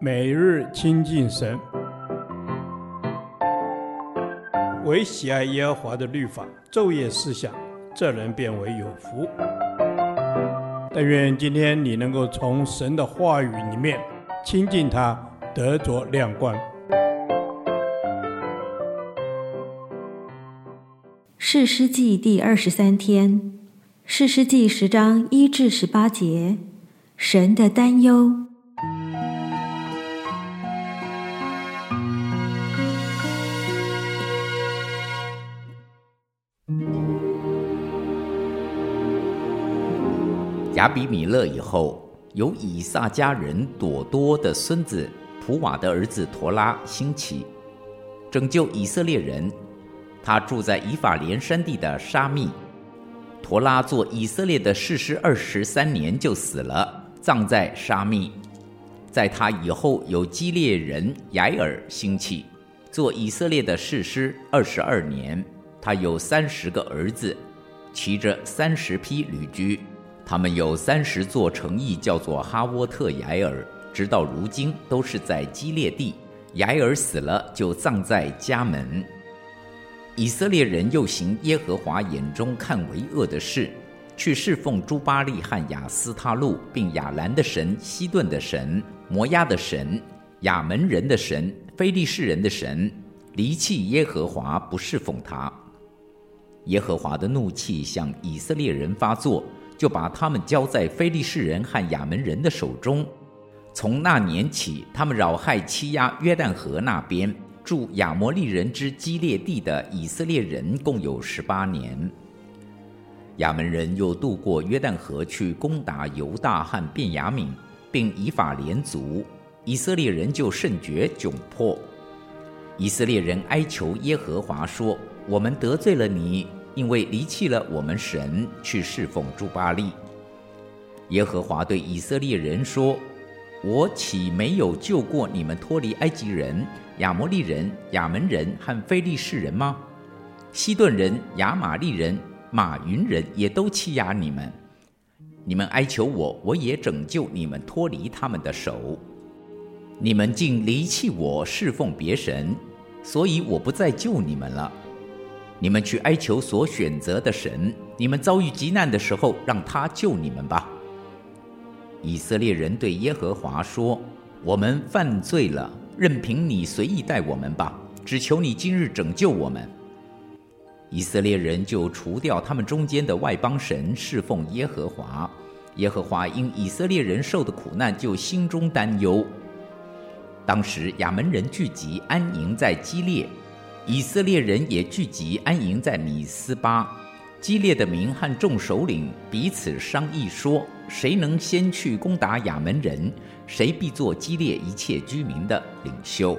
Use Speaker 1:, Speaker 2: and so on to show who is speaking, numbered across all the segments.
Speaker 1: 每日亲近神，唯喜爱耶和华的律法，昼夜思想，这人便为有福。但愿今天你能够从神的话语里面亲近他，得着亮光。
Speaker 2: 士师记第二十三天，士师记十章一至十八节，神的担忧。
Speaker 3: 亚比米勒以后，由以萨迦人朵多的孙子普瓦的儿子陀拉兴起，拯救以色列人。他住在以法莲山地的沙密。陀拉做以色列的士师二十三年就死了，葬在沙密。在他以后，有基列人雅尔兴起，做以色列的士师二十二年。他有三十个儿子，骑着三十匹驴駒。他们有三十座城邑，叫做哈沃特亚尔，直到如今都是在基列地。雅尔死了，就葬在家门。以色列人又行耶和华眼中看为恶的事，去侍奉朱巴利和亚斯他录，并亚兰的神、西顿的神、摩押的神、亚门人的神、非利士人的神，离弃耶和华，不侍奉他。耶和华的怒气向以色列人发作。就把他们交在非利士人和亚门人的手中。从那年起，他们扰害欺压约旦河那边住亚摩利人之基列地的以色列人，共有十八年。亚门人又渡过约旦河去攻打犹大和便雅悯，并以法连族，以色列人就甚觉窘迫。以色列人哀求耶和华说：“我们得罪了你。”因为离弃了我们神，去侍奉朱巴利。耶和华对以色列人说：“我岂没有救过你们脱离埃及人、亚摩利人、亚门人和非利士人吗？西顿人、亚玛力人、玛云人也都欺压你们。你们哀求我，我也拯救你们脱离他们的手。你们竟离弃我，侍奉别神，所以我不再救你们了。”你们去哀求所选择的神，你们遭遇急难的时候，让他救你们吧。以色列人对耶和华说：“我们犯罪了，任凭你随意待我们吧，只求你今日拯救我们。”以色列人就除掉他们中间的外邦神，侍奉耶和华。耶和华因以色列人受的苦难，就心中担忧。当时亚门人聚集安营在基列。以色列人也聚集安营在米斯巴，激烈的民和众首领彼此商议说：谁能先去攻打亚门人，谁必做激烈一切居民的领袖。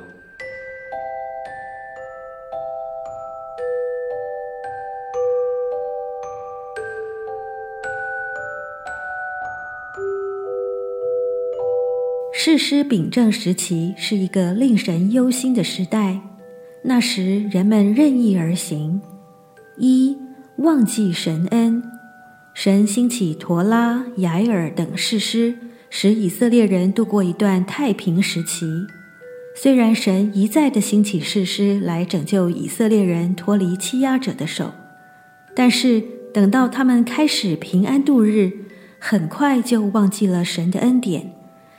Speaker 2: 士师秉政时期是一个令神忧心的时代。那时人们任意而行，一忘记神恩，神兴起陀拉、雅尔等士师，使以色列人度过一段太平时期。虽然神一再的兴起士师来拯救以色列人脱离欺压者的手，但是等到他们开始平安度日，很快就忘记了神的恩典，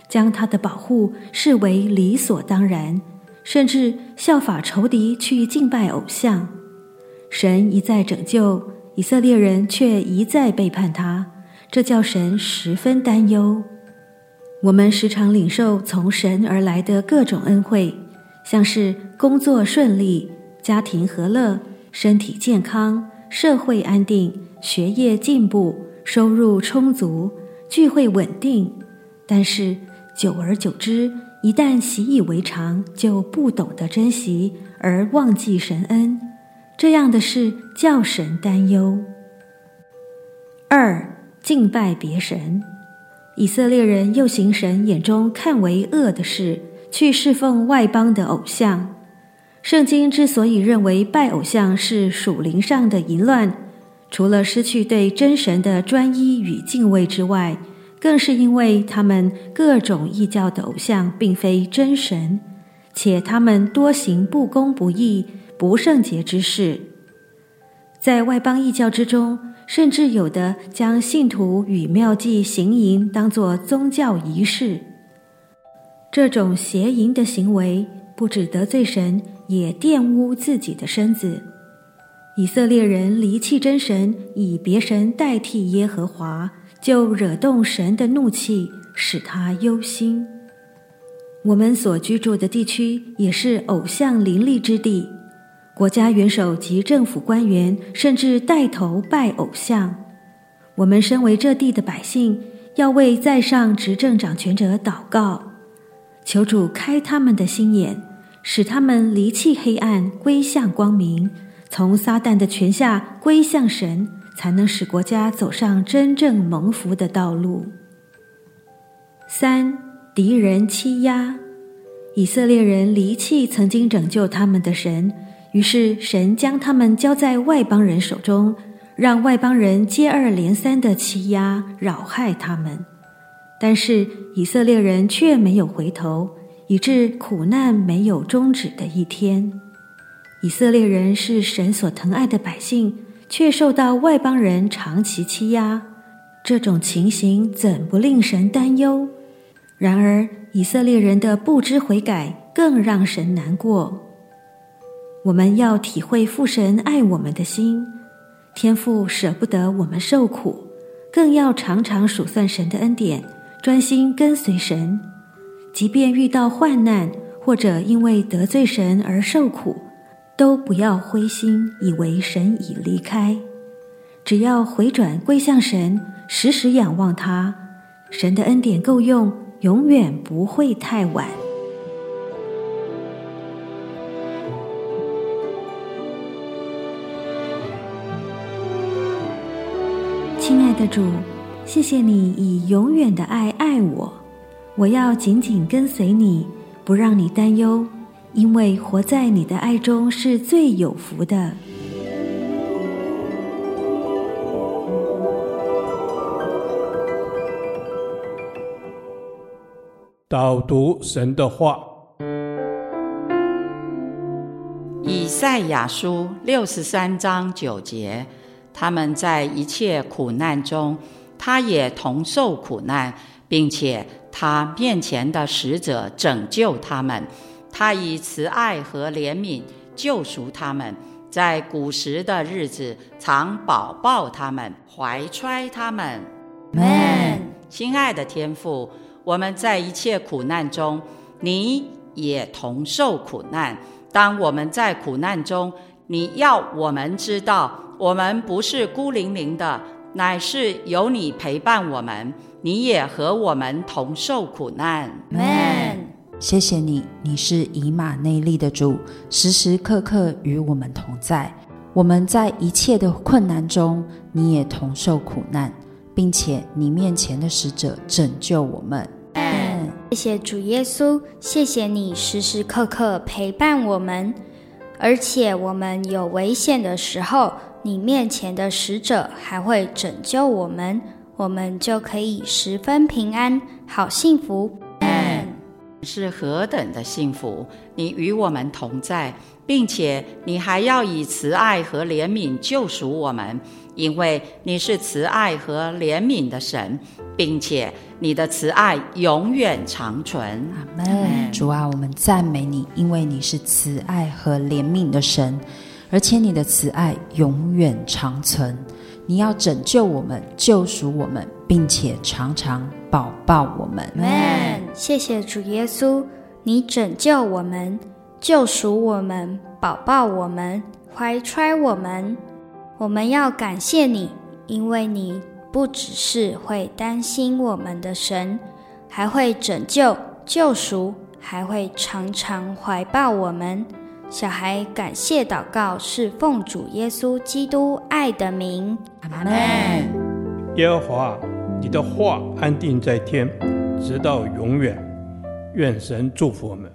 Speaker 2: 将他的保护视为理所当然。甚至效法仇敌去敬拜偶像，神一再拯救以色列人，却一再背叛他，这叫神十分担忧。我们时常领受从神而来的各种恩惠，像是工作顺利、家庭和乐、身体健康、社会安定、学业进步、收入充足、聚会稳定，但是久而久之，一旦习以为常，就不懂得珍惜而忘记神恩，这样的事叫神担忧。二、敬拜别神，以色列人又行神眼中看为恶的事，去侍奉外邦的偶像。圣经之所以认为拜偶像是属灵上的淫乱，除了失去对真神的专一与敬畏之外，更是因为他们各种异教的偶像并非真神，且他们多行不公不义、不圣洁之事。在外邦异教之中，甚至有的将信徒与庙妓行淫当作宗教仪式。这种邪淫的行为，不止得罪神，也玷污自己的身子。以色列人离弃真神，以别神代替耶和华，就惹动神的怒气，使他忧心。我们所居住的地区也是偶像林立之地，国家元首及政府官员甚至带头拜偶像。我们身为这地的百姓，要为在上执政掌权者祷告，求主开他们的心眼，使他们离弃黑暗，归向光明。从撒旦的权下归向神，才能使国家走上真正蒙福的道路。三、敌人欺压，以色列人离弃曾经拯救他们的神，于是神将他们交在外邦人手中，让外邦人接二连三的欺压、扰害他们。但是以色列人却没有回头，以致苦难没有终止的一天。以色列人是神所疼爱的百姓，却受到外邦人长期欺压，这种情形怎不令神担忧？然而，以色列人的不知悔改更让神难过。我们要体会父神爱我们的心，天父舍不得我们受苦，更要常常数算神的恩典，专心跟随神。即便遇到患难，或者因为得罪神而受苦。都不要灰心，以为神已离开。只要回转归向神，时时仰望他，神的恩典够用，永远不会太晚。亲爱的主，谢谢你以永远的爱爱我，我要紧紧跟随你，不让你担忧。因为活在你的爱中是最有福的。
Speaker 1: 导读神的话，
Speaker 4: 以赛亚书六十三章九节，他们在一切苦难中，他也同受苦难，并且他面前的使者拯救他们。他以慈爱和怜悯救赎他们，在古时的日子常保抱他们，怀揣他们。Amen。亲爱的天父，我们在一切苦难中，你也同受苦难。当我们在苦难中，你要我们知道，我们不是孤零零的，乃是有你陪伴我们，你也和我们同受苦难。
Speaker 5: 谢谢你，你是以马内利的主，时时刻刻与我们同在。我们在一切的困难中，你也同受苦难，并且你面前的使者拯救我
Speaker 6: 们。谢谢主耶稣，谢谢你时时刻刻陪伴我们，而且我们有危险的时候，你面前的使者还会拯救我们，我们就可以十分平安，好幸福。
Speaker 4: 是何等的幸福！你与我们同在，并且你还要以慈爱和怜悯救赎我们，因为你是慈爱和怜悯的神，并且你的慈爱永远长存。
Speaker 5: 阿门。主啊，我们赞美你，因为你是慈爱和怜悯的神，而且你的慈爱永远长存。你要拯救我们，救赎我们，并且常常保抱我们。
Speaker 6: Man，。谢谢主耶稣，你拯救我们，救赎我们，保抱我们，怀揣我们。我们要感谢你，因为你不只是会担心我们的神，还会拯救、救赎，还会常常怀抱我们。小孩感谢祷告，是奉主耶稣基督爱的名，阿门。
Speaker 1: 耶和华，你的话安定在天，直到永远。愿神祝福我们。